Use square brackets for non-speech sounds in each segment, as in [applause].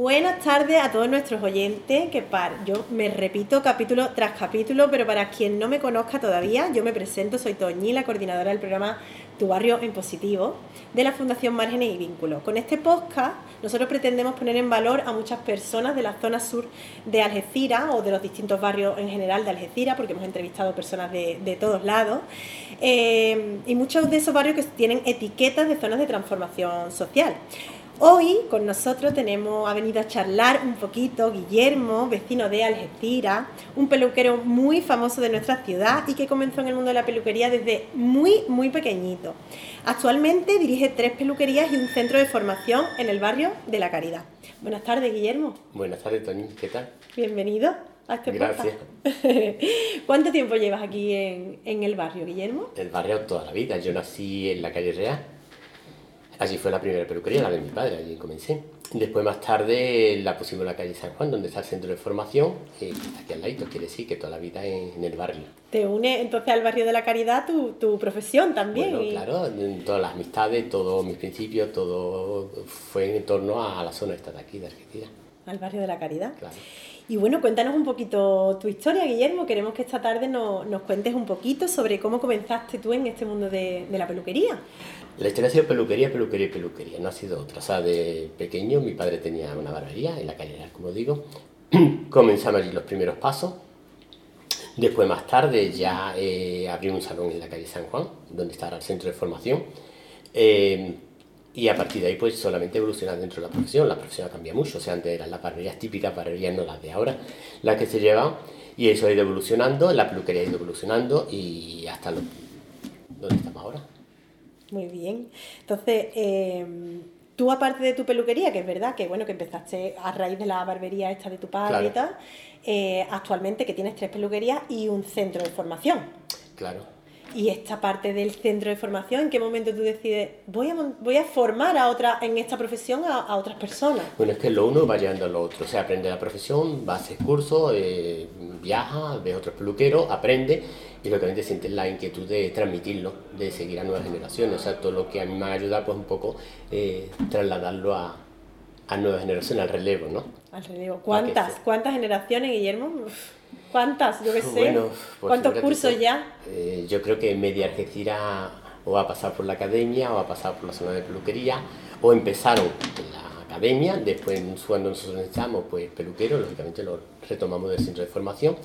Buenas tardes a todos nuestros oyentes, que yo me repito capítulo tras capítulo, pero para quien no me conozca todavía, yo me presento, soy Toñi, la coordinadora del programa Tu Barrio en Positivo de la Fundación Márgenes y Vínculos. Con este podcast nosotros pretendemos poner en valor a muchas personas de la zona sur de Algeciras o de los distintos barrios en general de Algeciras, porque hemos entrevistado personas de, todos lados, eh, y muchos de esos barrios que tienen etiquetas de zonas de transformación social. Hoy con nosotros tenemos, ha venido a charlar un poquito Guillermo, vecino de Algeciras, un peluquero muy famoso de nuestra ciudad y que comenzó en el mundo de la peluquería desde muy, muy pequeñito. Actualmente dirige tres peluquerías y un centro de formación en el barrio de La Caridad. Buenas tardes, Guillermo. Buenas tardes, Tony. ¿Qué tal? Bienvenido a este Gracias. [laughs] ¿Cuánto tiempo llevas aquí en, en el barrio, Guillermo? El barrio toda la vida. Yo nací en la calle Real Allí fue la primera peluquería, la de mi padre, allí comencé. Después, más tarde, la pusimos en la calle San Juan, donde está el centro de formación, y aquí al lado, quiere decir que toda la vida en, el barrio. ¿Te une entonces al barrio de la caridad tu, tu profesión también? Bueno, claro, en todas las amistades, todos mis principios, todo fue en torno a la zona esta de aquí, de Argentina. Al barrio de la caridad. Claro. Y bueno, cuéntanos un poquito tu historia, Guillermo. Queremos que esta tarde nos, nos cuentes un poquito sobre cómo comenzaste tú en este mundo de, de la peluquería. La historia ha sido peluquería, peluquería peluquería, no ha sido otra. O de pequeño mi padre tenía una barbería en la calle como digo. [clears throat] Comenzamos allí los primeros pasos. Después, más tarde, ya eh, abrí un salón en la calle San Juan, donde está el centro de formación. Eh, y a partir de ahí, pues solamente evolucionar dentro de la profesión. La profesión cambia mucho. O sea, antes eran las barberías típicas, barberías no las de ahora, las que se llevan. Y eso ha ido evolucionando, la peluquería ha ido evolucionando y hasta lo, estamos ahora. Muy bien. Entonces, em, tú aparte de tu peluquería, que es verdad que bueno que empezaste a raíz de la barbería esta de tu padre y tal, eh, actualmente que tienes tres peluquerías y un centro de formación. Claro. Y esta parte del centro de formación, ¿en qué momento tú decides, voy a, voy a formar a otra, en esta profesión a, otras personas? Bueno, es que lo uno va llevando a lo otro. O sea, aprende la profesión, va a hacer cursos, eh, viaja, ve otros peluqueros, aprende y lógicamente sientes la inquietud de transmitirlo, de seguir a nuevas generaciones. O sea, todo lo que a mí me ayuda, pues un poco eh, trasladarlo a, a nuevas generaciones, al relevo, ¿no? Al relevo. ¿Cuántas? ¿Cuántas generaciones, Guillermo? ¿Cuántas? Yo qué [laughs] sé. Bueno, pues ¿Cuántos cursos ya? Eh, yo creo que media Algeciras o va a pasar por la academia o va a pasar por la zona de peluquería o empezaron en la academia, después cuando nosotros necesitamos pues peluquero, lógicamente lo retomamos del centro de formación.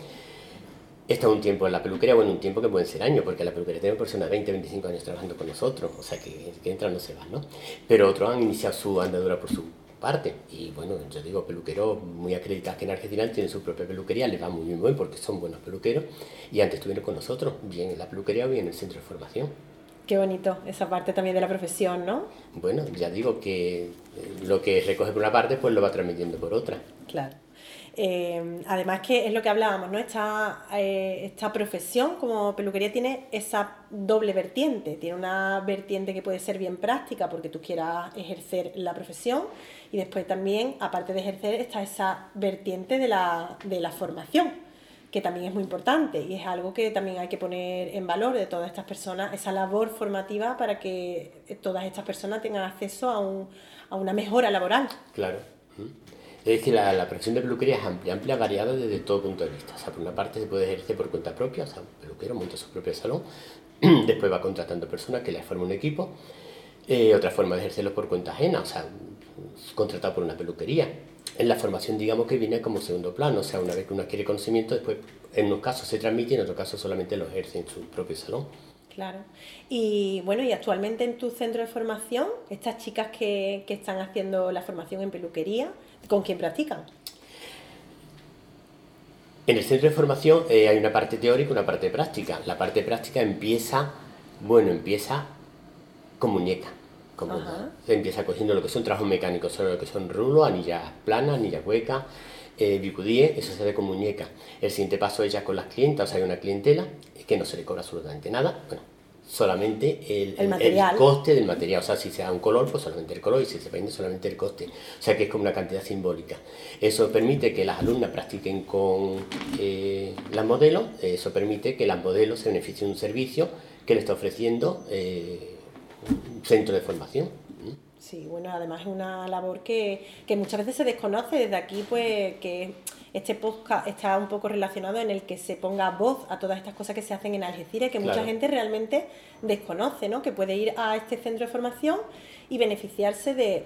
Esto es un tiempo en la peluquería, bueno, un tiempo que pueden ser años, porque la peluquería tiene personas de 20, 25 años trabajando con nosotros, o sea que, que entran no se van, ¿no? Pero otros han iniciado su andadura por su parte. Y bueno, yo digo, peluqueros muy acreditados que en Argentina tienen su propia peluquería, les va muy bien porque son buenos peluqueros y antes estuvieron con nosotros, bien en la peluquería o bien en el centro de formación. Qué bonito, esa parte también de la profesión, ¿no? Bueno, ya digo que lo que recoge por una parte, pues lo va transmitiendo por otra. Claro. Eh, además que es lo que hablábamos, ¿no? Esta, eh, esta profesión como peluquería tiene esa doble vertiente. Tiene una vertiente que puede ser bien práctica porque tú quieras ejercer la profesión y después también, aparte de ejercer, está esa vertiente de la, de la formación que también es muy importante y es algo que también hay que poner en valor de todas estas personas, esa labor formativa para que todas estas personas tengan acceso a, un, a una mejora laboral. Claro. Es decir, la, la profesión de peluquería es amplia, amplia, variada desde todo punto de vista. O sea, por una parte se puede ejercer por cuenta propia, o sea, un peluquero monta su propio salón, [clears throat] después va contratando personas que le forman un equipo. Eh, otra forma de ejercerlo por cuenta ajena, o sea, contratado por una peluquería. En la formación, digamos que viene como segundo plano, o sea, una vez que uno adquiere conocimiento, después en unos casos se transmite y en otros casos solamente lo ejerce en su propio salón. Claro. Y bueno, y actualmente en tu centro de formación, estas chicas que, que están haciendo la formación en peluquería, ¿Con quién practican? En el centro de formación eh, hay una parte teórica y una parte práctica. La parte práctica empieza, bueno, empieza con muñeca. Como se empieza cogiendo lo que son trabajos mecánicos, solo lo que son rulos, anillas planas, anillas huecas, eh, bicudíes, eso se ve con muñeca. El siguiente paso es ya con las clientas, o sea, hay una clientela que no se le cobra absolutamente nada. Bueno, solamente el, el, coste del material. O sea, si se da un color, pues solamente el color, y si se peine, solamente el coste. O sea, que es como una cantidad simbólica. Eso permite que las alumnas practiquen con eh, las modelos, eso permite que las modelos se beneficien de un servicio que le está ofreciendo eh, un centro de formación. Sí, bueno, además es una labor que, que muchas veces se desconoce desde aquí, pues que este podcast está un poco relacionado en el que se ponga voz a todas estas cosas que se hacen en Algeciras, que mucha gente realmente desconoce, ¿no? Que puede ir a este centro de formación y beneficiarse de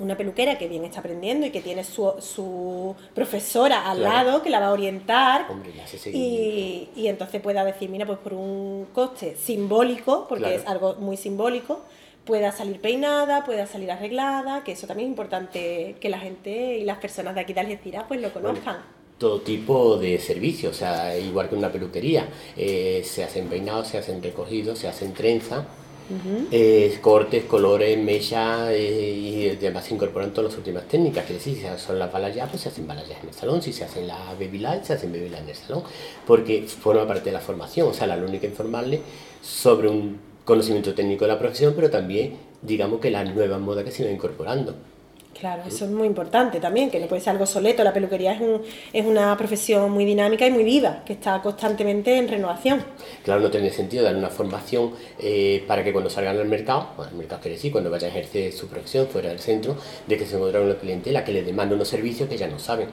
una peluquera que bien está aprendiendo y que tiene su, su profesora al lado que la va a orientar y, y, entonces pueda decir, mira, pues por un coste simbólico, porque es algo muy simbólico, pueda salir peinada, pueda salir arreglada, que eso también es importante que la gente y las personas de aquí de Algeciras pues lo conozcan. todo tipo de servicios, o sea, igual que una peluquería, eh, se hacen peinados, se hacen recogidos, se hacen trenza, eh, cortes, colores, mechas eh, y además se incorporan todas las últimas técnicas, que decir, si son las balayas, pues se hacen balayas en el salón, si se hacen las baby lights, se hacen baby lights en el salón, porque forma parte de la formación, o sea, la única informarle sobre un conocimiento técnico de la profesión, pero también, digamos, que las nuevas modas que se van incorporando. Claro, eso es muy importante también, que no puede ser algo soleto. La peluquería es, un, es una profesión muy dinámica y muy viva, que está constantemente en renovación. Claro, no tiene sentido dar una formación eh, para que cuando salgan al mercado, bueno, el mercado quiere decir, cuando vaya a ejercer su profesión fuera del centro, de que se encuentra una clientela que le demanda unos servicios que ya no saben.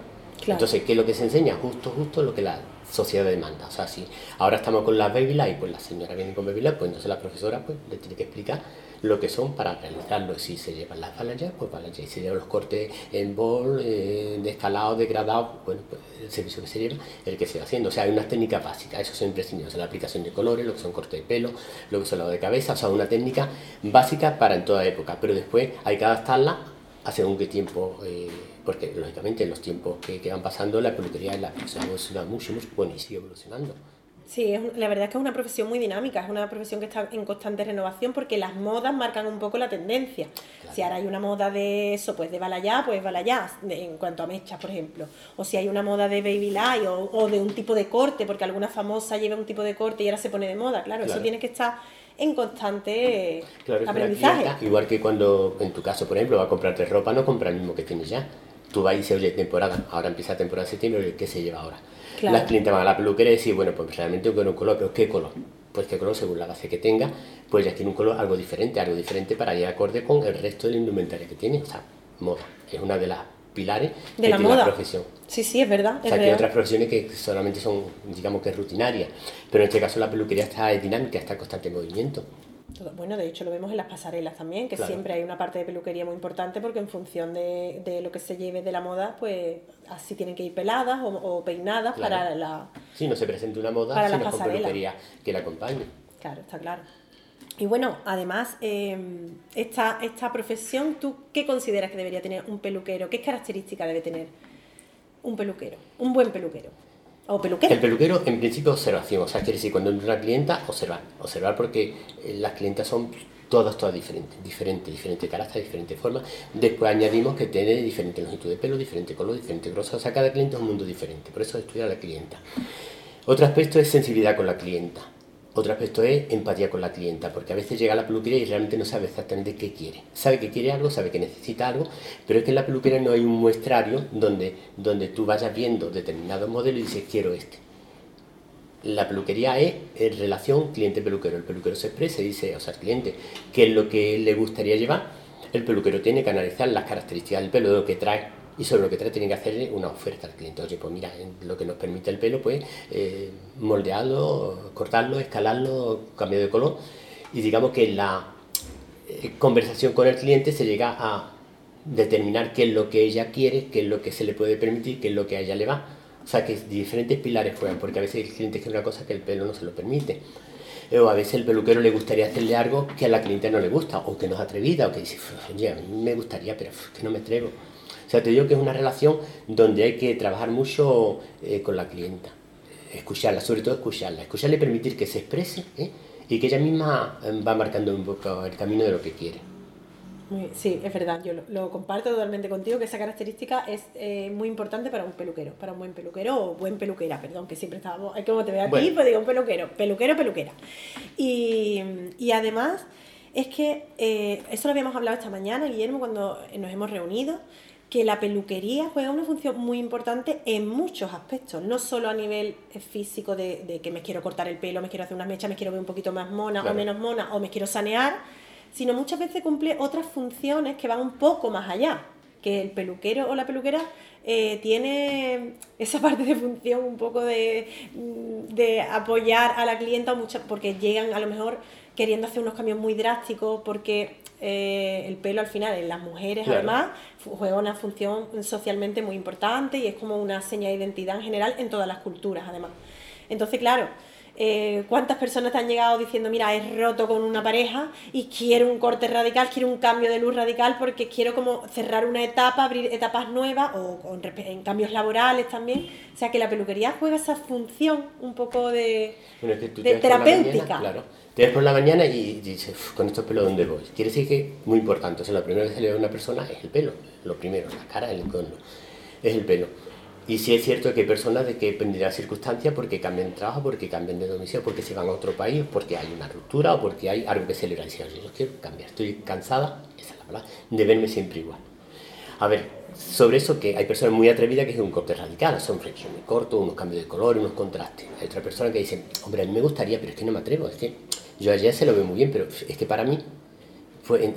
Entonces, ¿qué es lo que se enseña? Justo, justo lo que la sociedad demanda. O sea, si ahora estamos con las Baby Light, pues la señora viene con Baby pues entonces la profesora pues, le tiene que explicar lo que son para realizarlo. Si se llevan las balayas, pues balayas. Si se llevan los cortes en bol, eh, de escalado, degradado, bueno, pues el servicio que se lleva el que se va haciendo. O sea, hay unas técnicas básicas, eso son imprescindibles. la aplicación de colores, lo que son cortes de pelo, lo que son lavado de cabeza, o sea, una técnica básica para en toda época. Pero después hay que adaptarla a según qué tiempo. Eh, porque lógicamente en los tiempos que, que van pasando la peluquería la profesión evoluciona mucho, mucho bueno, y sigue evolucionando. Sí, la verdad es que es una profesión muy dinámica, es una profesión que está en constante renovación porque las modas marcan un poco la tendencia. Si ahora hay una moda de eso, pues de balayá, pues balayá, en cuanto a mechas, por ejemplo. O si hay una moda de baby light o, o, de un tipo de corte, porque alguna famosa lleva un tipo de corte y ahora se pone de moda, claro, eso tiene que estar en constante aprendizaje. igual que cuando, en tu caso, por ejemplo, va a comprarte ropa, no compra el mismo que tienes ya tú vas y dices, oye, temporada, ahora empieza temporada de septiembre, ¿qué se lleva ahora? Las clientes van a la peluquería y dicen, bueno, pues realmente un color, pero ¿qué color? Pues qué color, según la base que tenga, pues ya tiene un color algo diferente, algo diferente para ir acorde con el resto del indumentario que tiene, o sea, moda. Es una de las pilares de la moda. profesión. Sí, sí, es verdad. O sea, que hay otras profesiones que solamente son, digamos que rutinarias, pero en este caso la peluquería está dinámica, está en constante movimiento. Bueno, de hecho lo vemos en las pasarelas también, que siempre hay una parte de peluquería muy importante porque en función de, de, lo que se lleve de la moda, pues así tienen que ir peladas o, peinadas para la... Sí, no se presente una moda, sino con peluquería que la acompañe. Claro, está claro. Y bueno, además, em, esta, esta profesión, ¿tú qué consideras que debería tener un peluquero? ¿Qué características debe tener un peluquero? Un buen peluquero. El peluquero, en principio, observación. O sea, quiere decir, cuando entra una clienta, observar. Observar porque eh, las clientas son todas, todas diferentes, diferentes, diferente carácter, diferente forma. Después añadimos que tiene diferente longitud de pelo, diferente color, diferente grosor. O sea, cada cliente es un mundo diferente. Por eso estudiar a la clienta. Otro aspecto es sensibilidad con la clienta. Otro aspecto es empatía con la clienta, porque a veces llega a la peluquería y realmente no sabe exactamente qué quiere. Sabe que quiere algo, sabe que necesita algo, pero es que en la peluquería no hay un muestrario donde, donde tú vayas viendo determinado modelo y dices quiero este. La peluquería es en relación cliente-peluquero. El peluquero se expresa y dice, o sea, el cliente, qué es lo que le gustaría llevar. El peluquero tiene que analizar las características del pelo, de lo que trae y sobre lo que trae tiene que hacerle una oferta al cliente. Oye, pues mira, lo que nos permite el pelo, pues eh, moldearlo, cortarlo, escalarlo, cambiar de color. Y digamos que la eh, conversación con el cliente se llega a determinar qué es lo que ella quiere, qué es lo que se le puede permitir, qué es lo que a ella le va. O sea, que diferentes pilares juegan, porque a veces el cliente quiere una cosa que el pelo no se lo permite. O a veces el peluquero le gustaría hacerle algo que a la cliente no le gusta, o que no es atrevida, o que dice, oye, a mí me gustaría, pero que no me atrevo. O sea, te digo que es una relación donde hay que trabajar mucho eh, con la clienta. escucharla, sobre todo escucharla, escucharle permitir que se exprese ¿eh? y que ella misma eh, va marcando un poco el camino de lo que quiere. sí, es verdad, yo lo, comparto totalmente contigo, que esa característica es eh, muy importante para un peluquero, para un buen peluquero o buen peluquera, perdón, que siempre estábamos, como te veo a ti, pues digo un peluquero, peluquero, peluquera. Y, y además es que, eso lo habíamos hablado esta mañana, Guillermo, cuando nos hemos reunido, que la peluquería juega una función muy importante en muchos aspectos, no solo a nivel eh, físico de, que me quiero cortar el pelo, me quiero hacer unas mechas, me quiero ver un poquito más mona o menos mona, o me quiero sanear, sino muchas veces cumple otras funciones que van un poco más allá, que el peluquero o la peluquera eh, tiene esa parte de función un poco de, mm, de apoyar a la clienta, porque llegan a lo mejor queriendo hacer unos cambios muy drásticos, porque eh, el pelo al final en las mujeres además juega una función socialmente muy importante y es como una seña de identidad en general en todas las culturas además. Entonces, claro, eh, ¿cuántas personas te han llegado diciendo, mira, he roto con una pareja y quiero un corte radical, quiero un cambio de luz radical porque quiero como cerrar una etapa, abrir etapas nuevas o, en cambios laborales también? O sea, que la peluquería juega esa función un poco de, de terapéutica. claro te ves por la mañana y dices, con estos pelos, ¿dónde voy? Quiere decir que, muy importante, o sea, la primera vez que le ve a una persona es el pelo, lo primero, la cara, el entorno, es el pelo. Y sí es cierto que hay personas de que depende de circunstancias, porque cambian de trabajo, porque cambian de domicilio, porque se van a otro país, porque hay una ruptura o porque hay algo que celebrar. Y yo quiero cambiar, estoy cansada, esa es la palabra, de verme siempre igual. A ver, sobre eso que hay personas muy atrevidas que es un corte radical, son flexiones muy cortos, unos cambios de color, unos contrastes. Hay otras personas que dicen, hombre, a mí me gustaría, pero es que no me atrevo, es que yo ayer se lo veo muy bien, pero es que para mí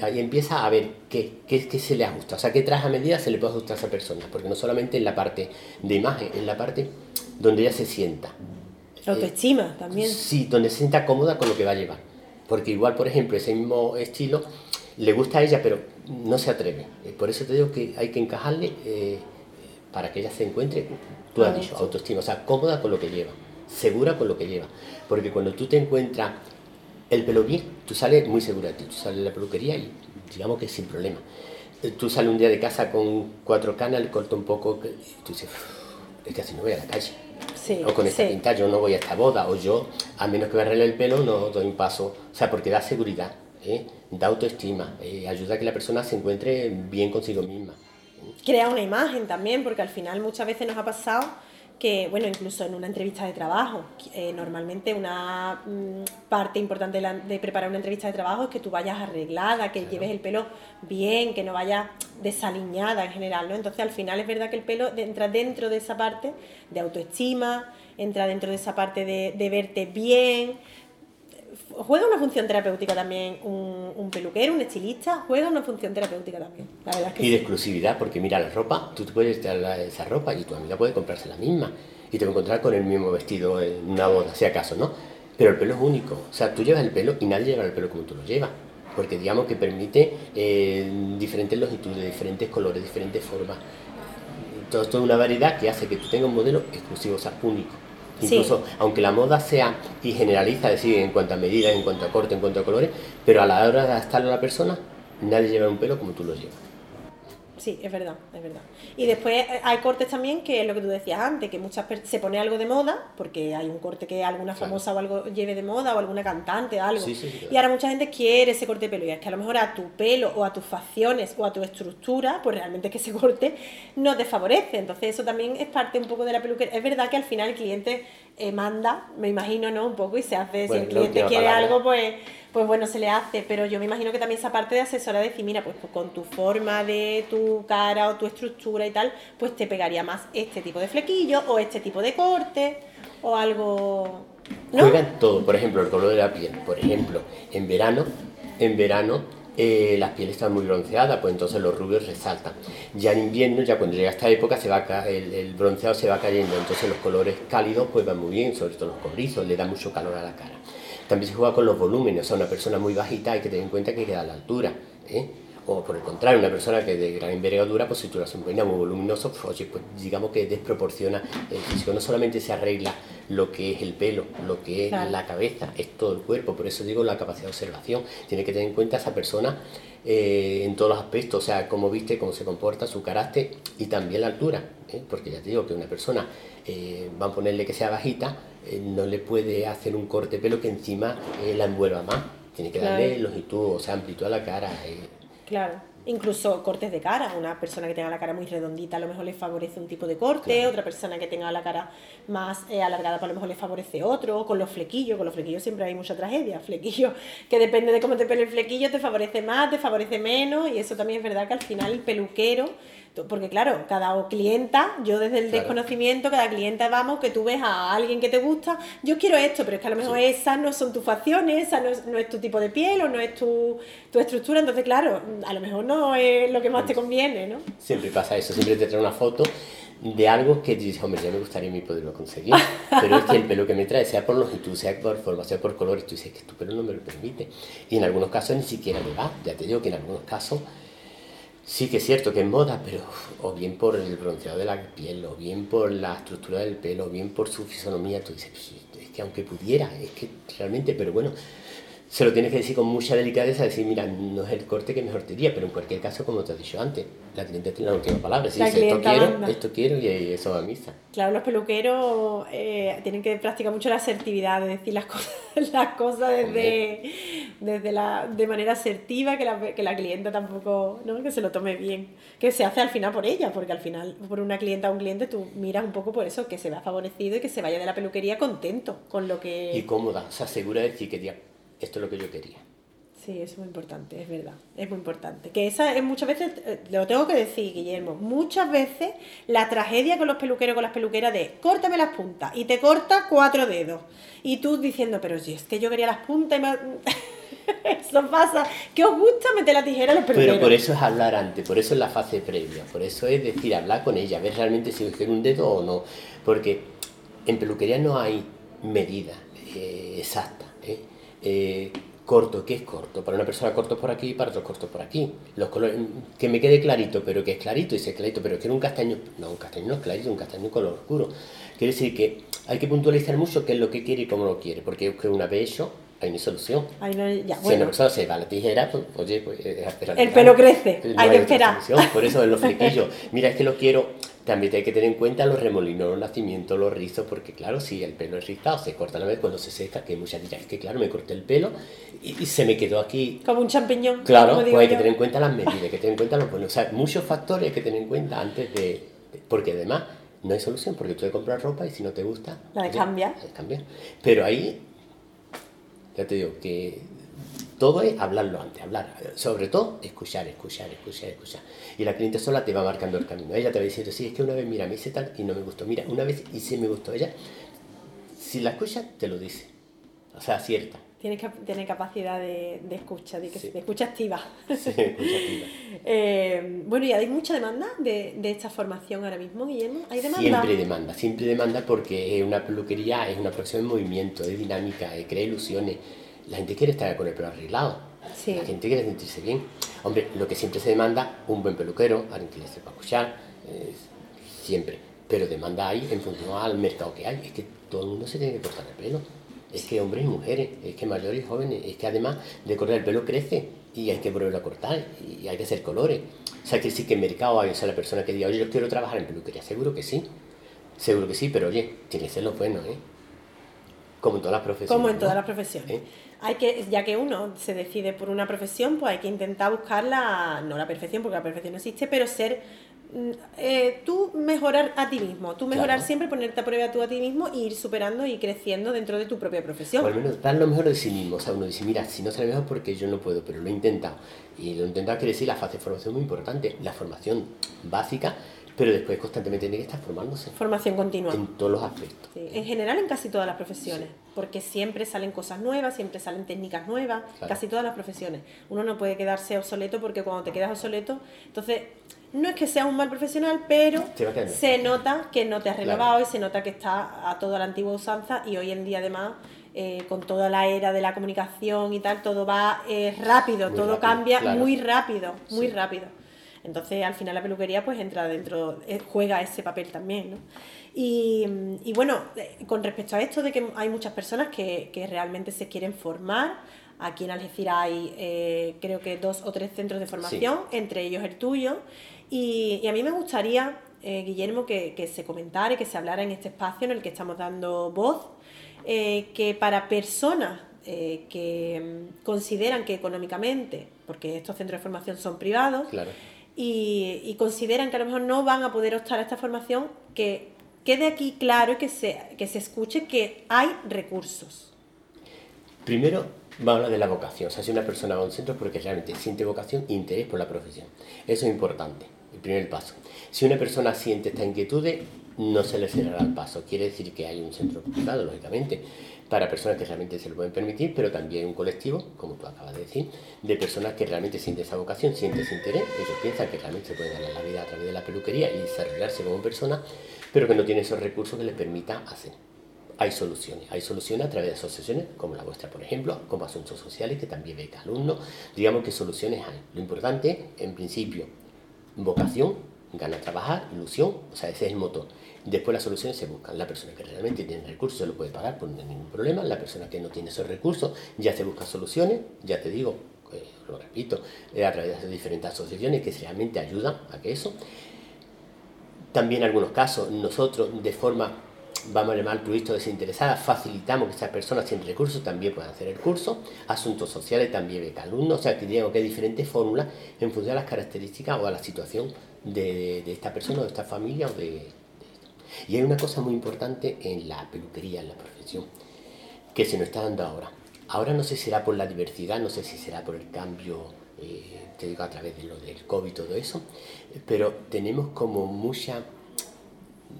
ahí empieza a ver qué, qué, qué, se le ajusta, o sea, qué traje a medida se le puede ajustar a esa persona, porque no solamente en la parte de imagen, en la parte donde ella se sienta. Autoestima eh, también. Sí, donde se sienta cómoda con lo que va a llevar. Porque igual, por ejemplo, ese mismo estilo le gusta a ella, pero no se atreve. Eh, por eso te digo que hay que encajarle eh, para que ella se encuentre, tú has dicho, autoestima, o sea, cómoda con lo que lleva, segura con lo que lleva. Porque cuando tú te encuentras el pelo bien, tú sales muy segura de ti, tú sales de la peluquería y digamos que sin problema. Eh, tú sales un día de casa con cuatro canas, le corto un poco, y tú dices, es que así no voy a la calle. o con esta pinta yo no voy a esta boda, o yo, a menos que me arregle el pelo, no doy un paso. O sea, porque da seguridad, ¿eh? da autoestima, eh, ayuda a que la persona se encuentre bien consigo misma. Crea una imagen también, porque al final muchas veces nos ha pasado que, bueno, incluso en una entrevista de trabajo, eh, normalmente una mm, parte importante de, preparar una entrevista de trabajo es que tú vayas arreglada, que lleves el pelo bien, que no vayas desaliñada en general, ¿no? Entonces al final es verdad que el pelo entra dentro de esa parte de autoestima, entra dentro de esa parte de, de verte bien, juega una función terapéutica también un, peluquero, un estilista, juega una función terapéutica también. y de exclusividad, porque mira, la ropa, tú te puedes dar esa ropa y tu amiga puede comprarse la misma y te va a encontrar con el mismo vestido en una boda, si acaso, ¿no? Pero el pelo es único, o sea, tú llevas el pelo y nadie lleva el pelo como tú lo llevas, porque digamos que permite eh, diferentes longitudes, diferentes colores, diferentes formas. Todo esto es una variedad que hace que tú tengas un modelo exclusivo, o sea, único. Incluso, aunque la moda sea y generaliza, es decir, en cuanto a medidas, en cuanto a corte, en cuanto a colores, pero a la hora de adaptarlo a la persona, nadie lleva un pelo como tú lo llevas. Sí, es verdad, es verdad. Y después eh, hay cortes también, que es lo que tú decías antes, que muchas se pone algo de moda, porque hay un corte que alguna famosa o algo lleve de moda, o alguna cantante, o algo. Y ahora mucha gente quiere ese corte de pelo, y es que a lo mejor a tu pelo, o a tus facciones, o a tu estructura, pues realmente que ese corte no te favorece. Entonces eso también es parte un poco de la peluquería. Es verdad que al final el cliente eh, manda, me imagino, ¿no? Un poco, y se hace, si el cliente quiere algo, pues pues bueno, se le hace, pero yo me imagino que también esa parte de asesora decir, mira, pues, con tu forma de tu cara o tu estructura y tal, pues te pegaría más este tipo de flequillo o este tipo de corte o algo... ¿no? Juegan todo, por ejemplo, el color de la piel. Por ejemplo, en verano, en verano eh, las pieles están muy bronceadas, pues entonces los rubios resaltan. Ya en invierno, ya cuando llega esta época, se va el, el, bronceado se va cayendo, entonces los colores cálidos pues van muy bien, sobre todo los cobrizos, le da mucho calor a la cara. También se juega con los volúmenes, o sea, una persona muy bajita hay que tener en cuenta que queda a la altura. ¿eh? O por el contrario, una persona que de gran envergadura, pues si tú la haces muy voluminoso, pues, pues digamos que desproporciona el físico. No solamente se arregla lo que es el pelo, lo que es la cabeza, es todo el cuerpo. Por eso digo la capacidad de observación. Tiene que tener en cuenta esa persona eh, en todos los aspectos, o sea, cómo viste, cómo se comporta, su carácter y también la altura. ¿eh? Porque ya te digo que una persona, eh, van a ponerle que sea bajita, no le puede hacer un corte de pelo que encima la envuelva más. Tiene que darle longitud, o sea, amplitud a la cara. Claro. Incluso cortes de cara. Una persona que tenga la cara muy redondita a lo mejor le favorece un tipo de corte, otra persona que tenga la cara más eh, alargada pues a lo mejor le favorece otro. Con los flequillos, con los flequillos siempre hay mucha tragedia. Flequillo que depende de cómo te pele el flequillo, te favorece más, te favorece menos. Y eso también es verdad que al final el peluquero porque claro, cada clienta, yo desde el desconocimiento, cada clienta vamos, que tú ves a alguien que te gusta, yo quiero esto, pero es que a lo mejor esas no son tus facciones, esa no es, tu tipo de piel o no es tu, estructura, entonces claro, a lo mejor no es lo que más te conviene, ¿no? Siempre pasa eso, siempre te trae una foto de algo que dices, hombre, ya me gustaría a mí poderlo conseguir, pero es que el pelo que me trae, sea por longitud, sea por forma, sea por color, tú dices que tu pelo no me lo permite. Y en algunos casos ni siquiera me va, ya te digo que en algunos casos Sí que es cierto que es moda, pero o bien por el bronceado de la piel, o bien por la estructura del pelo, o bien por su fisonomía, tú dices, es que aunque pudiera, es que realmente, pero bueno, se lo tienes que decir con mucha delicadeza, decir, mira, no es el corte que mejor te diría, pero en cualquier caso, como te he dicho antes, la cliente tiene la última palabra. Si dice, esto quiero, esto quiero y eso va a misa. Claro, los peluqueros eh, tienen que practicar mucho la asertividad, de decir las [laughs] cosas, las cosas desde, desde la, de manera asertiva, que la, que la clienta tampoco, ¿no? que se lo tome bien, que se hace al final por ella, porque al final por una clienta o un cliente tú miras un poco por eso, que se vea favorecido y que se vaya de la peluquería contento con lo que... Y cómoda, se asegura de decir que esto es lo que yo quería. Sí, eso es muy importante, es verdad, es muy importante. Que esa es muchas veces, eh, lo tengo que decir, Guillermo, muchas veces la tragedia con los peluqueros, con las peluqueras de córtame las puntas y te corta cuatro dedos. Y tú diciendo, pero si es que yo quería las puntas y me... [laughs] eso pasa. ¿Qué os gusta meter la tijera a los peluqueros? Pero por eso es hablar antes, por eso es la fase previa, por eso es decir, hablar con ella, ver realmente si quiere un dedo o no. Porque en peluquería no hay medida eh, exacta. ¿Eh? Eh, corto, ¿qué es corto? Para una persona corto por aquí y para otro corto por aquí. Los colores, que me quede clarito, pero que es clarito, y si es clarito, pero quiero un castaño, no, un castaño no es clarito, un castaño color oscuro. Quiere decir que hay que puntualizar mucho qué es lo que quiere y cómo lo quiere, porque que una vez eso, hay una solución. Si una persona se va a la tijera, pues, oye, pues, El pelo crece, hay, que esperar. Por eso en los [laughs] flequillos, mira, es que lo quiero también hay que tener en cuenta los remolinos, los nacimientos, los rizos, porque claro, si el pelo es rizado, se corta la vez cuando se seca, que muchas dirán, es que claro, me corté el pelo y, se me quedó aquí. Como un champiñón. Claro, pues hay que tener en cuenta las medidas, hay que tener en cuenta los buenos. O sea, muchos factores hay que tener en cuenta antes de. Porque además no hay solución, porque tú de comprar ropa y si no te gusta. La de cambiar. Pero ahí, ya te digo, que todo es hablarlo antes, hablar. Sobre todo, escuchar, escuchar, escuchar, escuchar. Y la cliente sola te va marcando el camino. Ella te va diciendo, sí, es que una vez, mira, me hice tal y no me gustó. Mira, una vez y sí me gustó. Ella, si la escucha, te lo dice. O sea, acierta. Tienes que tener capacidad de, escucha, de, escucha activa. Sí, escucha activa. [laughs] Eh, bueno, ¿y hay mucha demanda de, de, esta formación ahora mismo, Guillermo? ¿Hay demanda? Siempre demanda, siempre demanda porque es una peluquería, es una profesión en movimiento, es dinámica, crea ilusiones la gente quiere estar con el pelo arreglado. La gente quiere sentirse bien. Hombre, lo que siempre se demanda, un buen peluquero, alguien que le sepa escuchar, siempre. Pero demanda hay en función al mercado que hay. Es que todo el mundo se tiene que cortar el pelo. Es que hombres y mujeres, es que mayores y jóvenes, es que además de cortar el pelo crece y hay que volverlo a cortar y hay que hacer colores. O sea, que sí que en mercado hay, o sea, la persona que diga, oye, yo quiero trabajar en peluquería, seguro que sí. Seguro que sí, pero oye, tiene que ser lo bueno, ¿eh? Como en todas las profesiones. Como en todas las profesiones. ¿Eh? hay que, ya que uno se decide por una profesión, pues hay que intentar buscar la, no la perfección, porque la perfección no existe, pero ser mm, eh, tú mejorar a ti mismo, tú mejorar siempre, ponerte a prueba tú a ti mismo e ir superando y creciendo dentro de tu propia profesión. O al menos dar lo mejor de sí mismo, o sea, uno dice, mira, si no sale mejor porque yo no puedo, pero lo he intentado. Y lo he intentado decir la fase de formación muy importante, la formación básica, pero después constantemente tiene que estar formándose. Formación continua. En todos los aspectos. En general en casi todas las profesiones, porque siempre salen cosas nuevas, siempre salen técnicas nuevas, casi todas las profesiones. Uno no puede quedarse obsoleto porque cuando te quedas obsoleto, entonces no es que sea un mal profesional, pero se nota que no te has renovado y se nota que está a toda la antigua usanza y hoy en día además... Eh, con toda la era de la comunicación y tal, todo va eh, rápido, todo cambia muy rápido, muy rápido. Entonces, al final la peluquería pues entra dentro, eh, juega ese papel también, ¿no? Y, y bueno, eh, con respecto a esto de que hay muchas personas que, que realmente se quieren formar, aquí en Algeciras hay eh, creo que dos o tres centros de formación, entre ellos el tuyo, y, y a mí me gustaría, eh, Guillermo, que, que se comentara y que se hablara en este espacio en el que estamos dando voz, eh, que para personas eh, que consideran que económicamente, porque estos centros de formación son privados, Claro. Y, y consideran que a lo mejor no van a poder optar a esta formación, que quede aquí claro y que se, que se escuche que hay recursos. Primero, vamos a hablar de la vocación. O sea, si una persona va a un centro porque realmente siente vocación e interés por la profesión. Eso es importante, el primer paso. Si una persona siente esta inquietud, no se le cerrará el paso. Quiere decir que hay un centro privado, lógicamente, para personas que realmente se lo pueden permitir, pero también un colectivo, como tú acabas de decir, de personas que realmente sienten esa vocación, sienten ese interés, ellos piensan que realmente se pueden ganar la vida a través de la peluquería y desarrollarse como persona, pero que no tienen esos recursos que les permitan hacer hay soluciones. Hay soluciones a través de asociaciones como la vuestra, por ejemplo, como Asuntos Sociales, que también beca alumnos. Digamos que soluciones hay. Lo importante, en principio, vocación, ganas de trabajar, ilusión, o sea, ese es el motor. Después las soluciones se buscan. La persona que realmente tiene recursos se lo puede pagar por ningún problema. La persona que no tiene esos recursos ya se busca soluciones, ya te digo, eh, lo repito, eh, a través de diferentes asociaciones que realmente ayudan a que eso. También en algunos casos nosotros de forma vamos a llamar altruista o desinteresada, facilitamos que esas personas sin recursos también puedan hacer el curso, asuntos sociales también beca alumnos, o sea que digo que hay diferentes fórmulas en función de las características o a la situación de, de esta persona o de esta familia o de, de esto. Y hay una cosa muy importante en la peluquería, en la profesión, que se nos está dando ahora. Ahora no sé si será por la diversidad, no sé si será por el cambio, eh, te digo a través de lo del COVID y todo eso, pero tenemos como mucha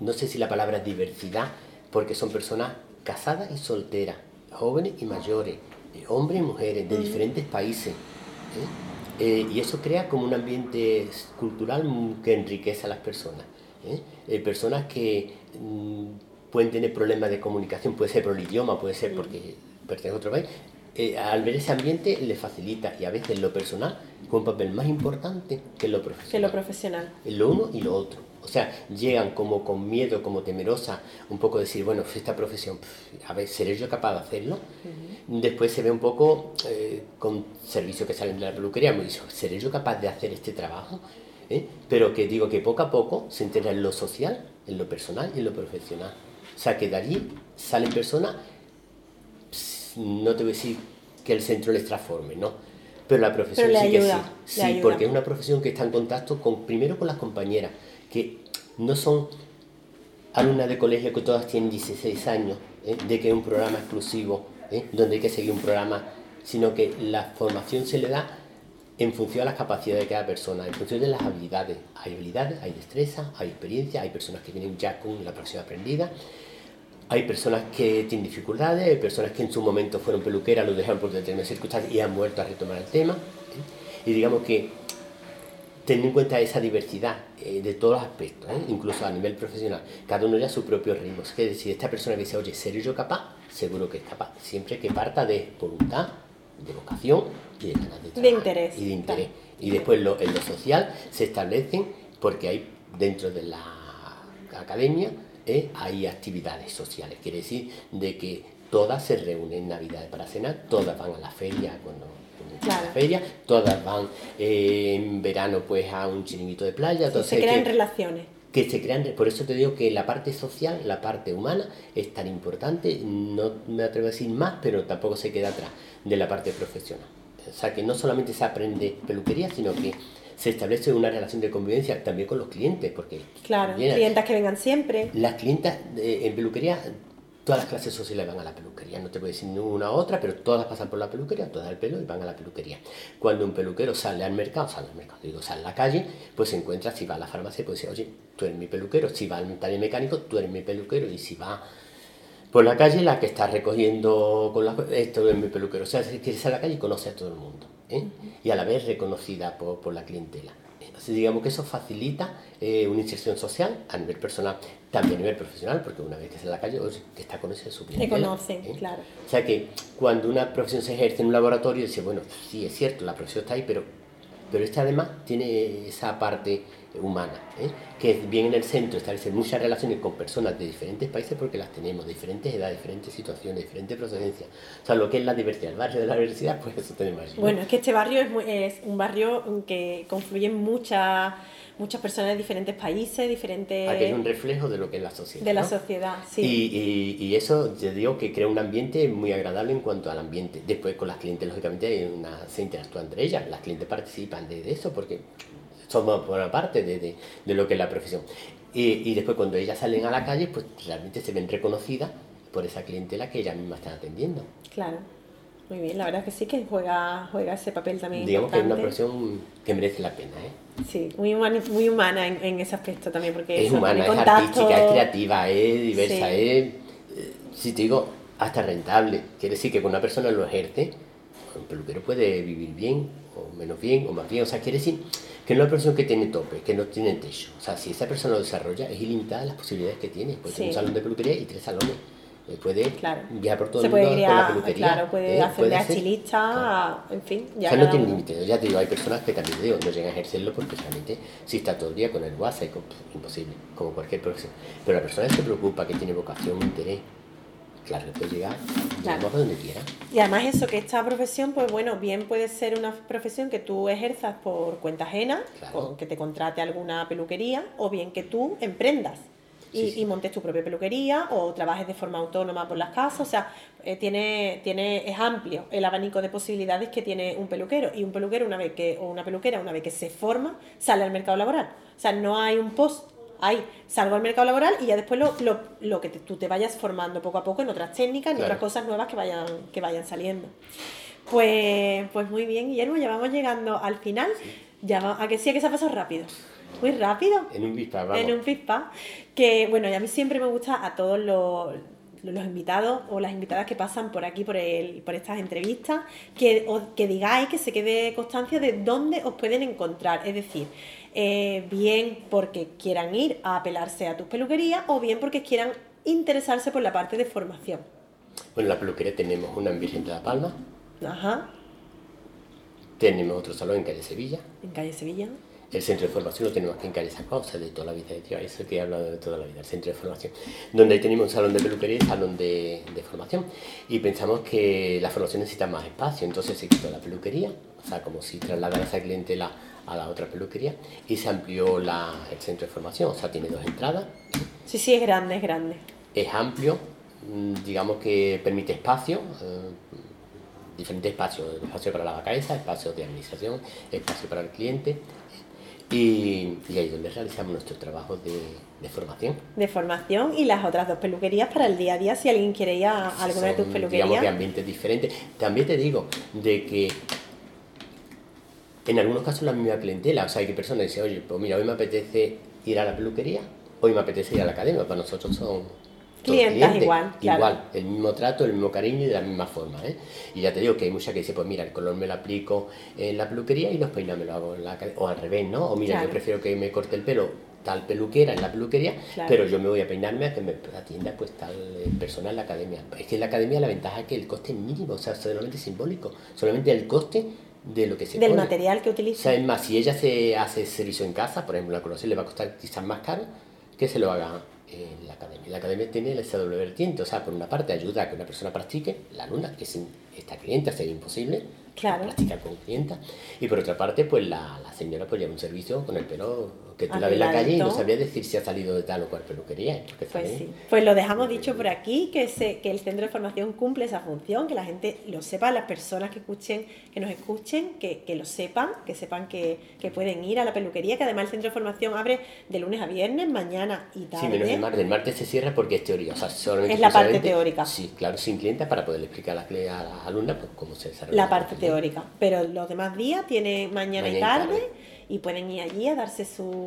no sé si la palabra diversidad, porque son personas casadas y solteras, jóvenes y mayores, eh, hombres y mujeres de diferentes países. ¿eh? Eh, y eso crea como un ambiente cultural que enriquece a las personas. ¿eh? Eh, personas que mm, pueden tener problemas de comunicación, puede ser por el idioma, puede ser porque pertenece a otro país. Eh, al ver ese ambiente le facilita y a veces lo personal con un papel más importante que lo profesional. Que lo profesional. lo uno y lo otro. O sea, llegan como con miedo, como temerosa, un poco decir, bueno, esta profesión, a ver, ¿seré yo capaz de hacerlo? Después se ve un poco eh, con servicios que salen de la peluquería, me dice, ¿seré yo capaz de hacer este trabajo? ¿Eh? Pero que digo que poco a poco se entera en lo social, en lo personal y en lo profesional. O sea, que de allí salen personas, no te voy a decir que el centro les transforme, ¿no? Pero la profesión Pero sí ayuda, que sí. Sí, porque es una profesión que está en contacto con, primero con las compañeras, que no son alumnas de colegio que todas tienen 16 años, ¿eh? de que es un programa exclusivo, ¿eh? donde hay que seguir un programa, sino que la formación se le da en función de las capacidades de cada persona, en función de las habilidades. Hay habilidades, hay destreza, hay experiencia, hay personas que vienen ya con la profesión aprendida, hay personas que tienen dificultades, hay personas que en su momento fueron peluqueras, lo dejaron por determinadas circunstancias y han vuelto a retomar el tema. ¿eh? Y digamos que teniendo en cuenta esa diversidad eh, de todos los aspectos, ¿eh? incluso a nivel profesional, cada uno ya su propio ritmo. Es decir, esta persona que dice, oye, ¿seré yo capaz? Seguro que es capaz, siempre que parta de voluntad, de vocación y de ganas de trabajar. interés, Y de interés. claro. Y después lo- en lo social se establecen, porque hay dentro de la academia, ¿eh? hay actividades sociales, quiere decir de que todas se reúnen en Navidad para cenar, todas van a la feria cuando Claro. la feria, todas van eh, en verano pues a un chiringuito de playa, entonces se crean que- relaciones. que se crean, por eso te digo que la parte social, la parte humana es tan importante, no me atrevo a decir más, pero tampoco se queda atrás de la parte profesional. O sea que no solamente se aprende peluquería, sino que se establece una relación de convivencia también con los clientes, porque Claro, clientas que vengan siempre. las clientas eh, en peluquería, todas las clases sociales van a la peluquería, no te puedo decir una u otra, pero todas pasan por la peluquería, todas el pelo y van a la peluquería. Cuando un peluquero sale al mercado, sale al mercado, digo, sale a la calle, pues se encuentra, si va a la farmacia, pues dice, oye, tú eres mi peluquero, si va al taller mecánico, tú eres mi peluquero, y si va por la calle, la que está recogiendo con la, esto es mi peluquero. O sea, si quieres salir a la calle, conoce a todo el mundo, ¿eh? y a la vez reconocida por, por la clientela. Entonces, digamos que eso facilita eh, una inserción social a nivel personal, también a nivel profesional, porque una vez que sale a la calle, que está conociendo su Te clientela. conocen, ¿eh? claro. O sea que cuando una profesión se ejerce en un laboratorio, dice, bueno, sí, es cierto, la profesión está ahí, pero pero este además tiene esa parte humana, ¿eh? que bien en el centro establecer muchas relaciones con personas de diferentes países porque las tenemos, diferentes edades, diferentes situaciones, diferentes procedencias. O sea, lo que es la diversidad, el barrio de la diversidad, pues eso tenemos allí. Bueno, es que este barrio es, es un barrio que confluyen muchas muchas personas de diferentes países, diferentes... Aquí hay un reflejo de lo que es la sociedad. De la sociedad, sí. Y, y, eso, te digo, que crea un ambiente muy agradable en cuanto al ambiente. Después con las clientes, lógicamente, hay una, se interactúa entre ellas, las clientes participan de, eso porque somos por una parte de, de, de, lo que es la profesión. Y, y después cuando ellas salen a la calle, pues realmente se ven reconocidas por esa clientela que ellas mismas están atendiendo. Claro. Muy bien, la verdad es que sí que juega, juega ese papel también. Digamos que es una profesión que merece la pena, ¿eh? Sí, muy humana, muy humana en, en ese aspecto también, porque es humana, es artística, es creativa, es diversa, es, eh, si te digo, hasta rentable. Quiere decir que con una persona lo ejerce, un peluquero puede vivir bien, o menos bien, o más bien. O sea, quiere decir que no es una profesión que tiene tope, que no tiene techo. O sea, si esa persona lo desarrolla, es ilimitada las posibilidades que tiene. Puede tener un salón de peluquería y tres salones puede claro. viajar por todo se el puede mundo ir con a, la peluquería. Claro, puede ¿eh? hacer de estilista, claro. en fin. O Ya sea, no tiene límite. Ya te digo, hay personas que también digo, no llegan a ejercerlo porque realmente si está todo el día con el WhatsApp, con- imposible, como cualquier profesión. Pero la persona que se preocupa, que tiene vocación, interés, claro, que puede llegar, Claro. a donde quiera. Y además eso, que esta profesión, pues bueno, bien puede ser una profesión que tú ejerzas por cuenta ajena, Claro. o que te contrate alguna peluquería, o bien que tú emprendas y, Sí, sí. y montes tu propia peluquería, o trabajes de forma autónoma por las casas, o sea, eh, tiene, tiene, es amplio el abanico de posibilidades que tiene un peluquero, y un peluquero una vez que, o una peluquera una vez que se forma, sale al mercado laboral. O sea, no hay un post hay salgo al mercado laboral y ya después lo, lo, lo que te- tú te vayas formando poco a poco en otras técnicas, en Claro. otras cosas nuevas que vayan, que vayan saliendo. Pues, pues muy bien, Guillermo, ya vamos llegando al final. Ya va- a que sí, a que se ha pasado rápido. Muy rápido. En un vista, vamos. En un pispa. Que bueno, y a mí siempre me gusta a todos los, los invitados o las invitadas que pasan por aquí, por, el, por estas entrevistas, que, os- que digáis, que se quede constancia de dónde os pueden encontrar. Es decir, eh, bien porque quieran ir a apelarse a tus peluquerías o bien porque quieran interesarse por la parte de formación. Bueno, en la peluquería tenemos una en Virgen de la Palma, Ajá, tenemos otro salón en calle Sevilla, en calle Sevilla. El centro de formación lo tenemos aquí en o sea, de toda la vida, tío, eso que he hablado de toda la vida, el centro de formación, donde ahí tenemos un salón de peluquería y salón de, de formación. Y pensamos que la formación necesita más espacio, entonces se quitó la peluquería, o sea, como si trasladara esa clientela a la otra peluquería, y se amplió la, el centro de formación, o sea, tiene dos entradas, Sí, sí, es grande, es grande. es amplio, mm, digamos que permite espacio, eh, diferentes espacios, espacio para la cabeza, espacio de administración, espacio para el cliente, y, y ahí es donde realizamos nuestros trabajos de, de formación. de formación y las otras dos peluquerías para el día a día si alguien quiere ir a alguna de tus peluquerías. Digamos que ambientes diferentes. También te digo de que en algunos casos la misma clientela, o sea, hay que personas dicen, oye, pues mira, hoy me apetece ir a la peluquería, hoy me apetece ir a la academia, para nosotros son Clientas clientes, igual, claro. igual, el mismo trato, el mismo cariño y de la misma forma, ¿eh? Y ya te digo que hay muchas que dicen, pues mira, el color me lo aplico en la peluquería y los peinados me lo hago en la academia, o al revés, ¿no? O mira, Claro. yo prefiero que me corte el pelo tal peluquera en la peluquería, Claro. pero yo me voy a peinarme a que me atienda pues tal persona en la academia. Es que en la academia la ventaja es que el coste es mínimo, o sea, solamente simbólico, solamente el coste de lo que se del pone. material que O utiliza. sea, es más, si ella se hace servicio en casa, por ejemplo, la conocer le va a costar quizás más caro que se lo haga en la academia. La academia tiene esa doble vertiente, o sea, por una parte ayuda a que una persona practique, la alumna, que sin esta clienta sería imposible, Claro. practicar con clienta, y por otra parte, pues la, la señora pues lleva un servicio con el pelo que tú la ves en la calle y no sabría decir si ha salido de tal o cual peluquería. Pues sí. Pues lo dejamos dicho por aquí, que, se, que el centro de formación cumple esa función, que la gente lo sepa, las personas que escuchen, que nos escuchen, que, que lo sepan, que sepan que, que pueden ir a la peluquería, que además el centro de formación abre de lunes a viernes, mañana y tarde. Sí, menos el martes. El martes se cierra porque es teoría. O sea, solamente Es la parte teórica. Sí, claro, sin clienta para poderle explicar a la, cli- a la alumna pues, cómo se desarrolla. la parte teórica. Pero los demás días tiene mañana, y Mañana y tarde, tarde. y pueden ir allí a darse su...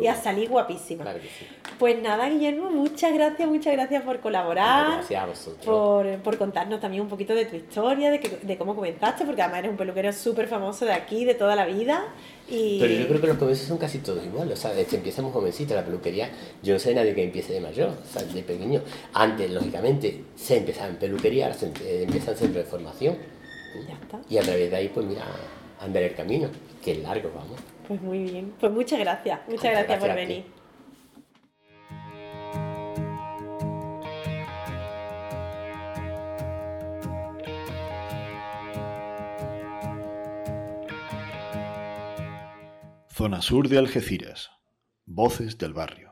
Y a salir. Guapísima. Claro que sí. Pues nada, Guillermo, muchas gracias, muchas gracias por colaborar. Gracias a vosotros. Por, por contarnos también un poquito de tu historia, de, que- de cómo comenzaste, porque además eres un peluquero súper famoso de aquí, de toda la vida. Y... Pero yo creo que los comienzos son casi todos iguales. O sea, desde que empieza muy jovencito la peluquería, yo no sé de nadie que empiece de mayor, o sea, de pequeño. Antes, lógicamente, se empezaba en peluquería, ahora se empieza en centro de formación. Ya está. Y a través de ahí, pues mira, andar el camino, que es largo, vamos. Pues muy bien, pues muchas gracias, muchas gracias, por venir. Zona Sur de Algeciras. Voces del barrio.